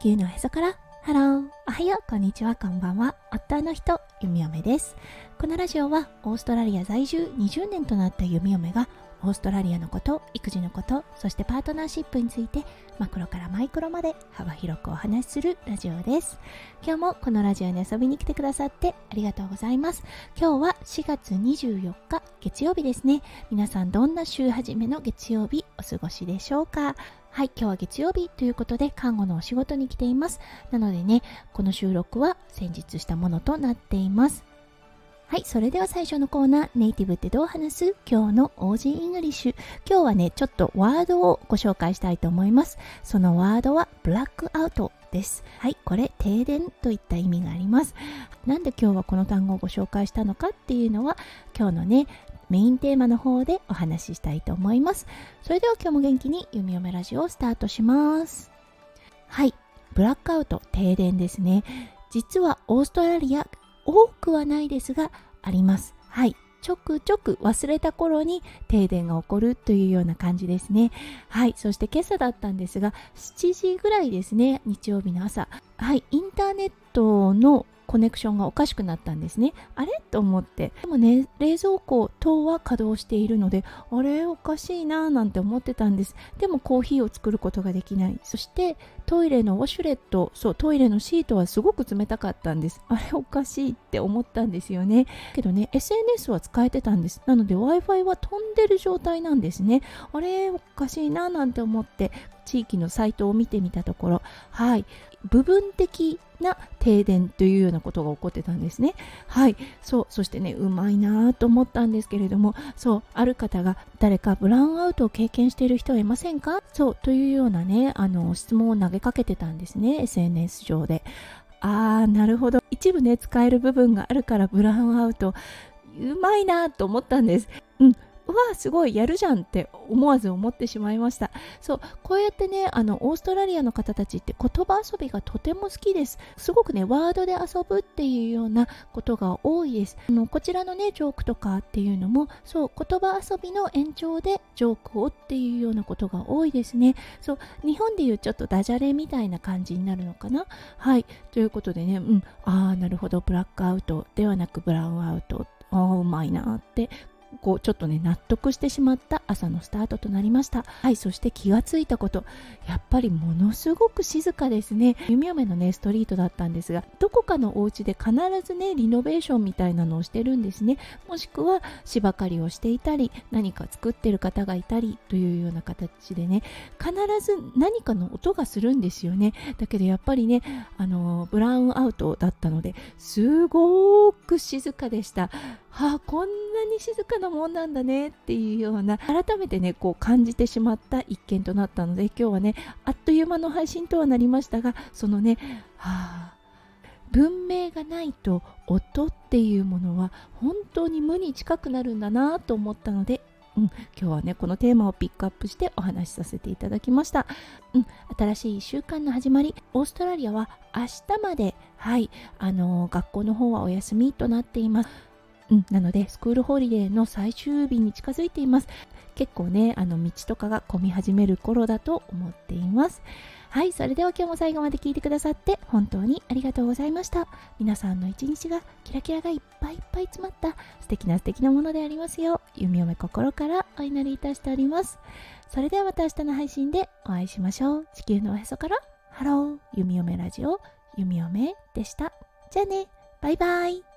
地球のへそから。ハロー。おはよう。こんにちは。こんばんは。夫の人弓嫁です。このラジオはオーストラリア在住20年となった弓嫁がオーストラリアのこと育児のことそしてパートナーシップについてマクロからマイクロまで幅広くお話しするラジオです今日もこのラジオに遊びに来てくださってありがとうございます今日は4月24日月曜日ですね皆さんどんな週始めの月曜日お過ごしでしょうか？はい、今日は月曜日ということで看護のお仕事に来ています。なのでね、この収録は先日したものとなっています。はい、それでは最初のコーナー、ネイティブってどう話す？今日の オージー English。今日はね、ちょっとワードをご紹介したいと思います。そのワードは blackout です。はい、これ停電といった意味があります。なんで今日はこの単語をご紹介したのかっていうのは、今日のね、メインテーマの方でお話ししたいと思います。それでは今日も元気に弓嫁ラジオをスタートします。はい、ブラックアウト、停電ですね。実はオーストラリア多くはないですがあります。はい。ちょくちょく忘れた頃に停電が起こるというような感じですね。はい。そして今朝だったんですが、7時ぐらいですね、日曜日の朝。はい。インターネットのコネクションがおかしくなったんですね。あれ？と思って。でもね、冷蔵庫等は稼働しているので、あれ？おかしいなーなんて思ってたんです。でもコーヒーを作ることができない。そしてトイレのウォシュレット、そう、トイレのシートはすごく冷たかったんです。あれおかしいって思ったんですよね。けどね、SNS は使えてたんです。なので Wi-Fi は飛んでる状態なんですね。あれおかしいななんて思って地域のサイトを見てみたところ、はい、部分的な停電というようなことが起こってたんですね。はい、そう、そしてね、うまいなと思ったんですけれども、そう、ある方が誰かブラウンアウトを経験している人はいませんか？そう、というようなね、あの、質問を投げかけてたんですね、SNS 上で。あー、なるほど。一部ね、使える部分があるからブラウンアウト、うまいなと思ったんです。うん、わすごいやるじゃんって思わず思ってしまいました。そうこうやってねあのオーストラリアの方たちって言葉遊びがとても好きです。すごくねワードで遊ぶっていうようなことが多いです。あのこちらのねジョークとかっていうのもそう言葉遊びの延長でジョークをっていうようなことが多いですね。そう日本でいうちょっとダジャレみたいな感じになるのかな。はい。ということでねうん。ああなるほど。ブラックアウトではなくブラウンアウト。ああうまいなってこうちょっとね納得してしまった朝のスタートとなりました。はいそして気がついたこと。やっぱりものすごく静かですね。弓嫁のねストリートだったんですがどこかのお家で必ずねリノベーションみたいなのをしてるんですね。もしくは芝刈りをしていたり何か作ってる方がいたりというような形でね必ず何かの音がするんですよね。だけどやっぱりねあのブラウンアウトだったのですごく静かでした。あこんなに静かなもんなんだねっていうような改めてねこう感じてしまった一件となったので今日はねあっという間の配信とはなりましたがそのねはあ文明がないと音っていうものは本当に無に近くなるんだなと思ったのでうん、今日はねこのテーマをピックアップしてお話しさせていただきました、うん、新しい1週間の始まりオーストラリアは明日まではいあのー、学校の方はお休みとなっています。うん、なのでスクールホリデーの最終日に近づいています。結構ねあの道とかが混み始める頃だと思っています。はいそれでは今日も最後まで聞いてくださって本当にありがとうございました。皆さんの一日がキラキラがいっぱいいっぱい詰まった素敵な素敵なものでありますよう弓嫁心からお祈りいたしております。それではまた明日の配信でお会いしましょう。地球のおへそからハロー。弓嫁ラジオ弓嫁でした。じゃあね。バイバイ。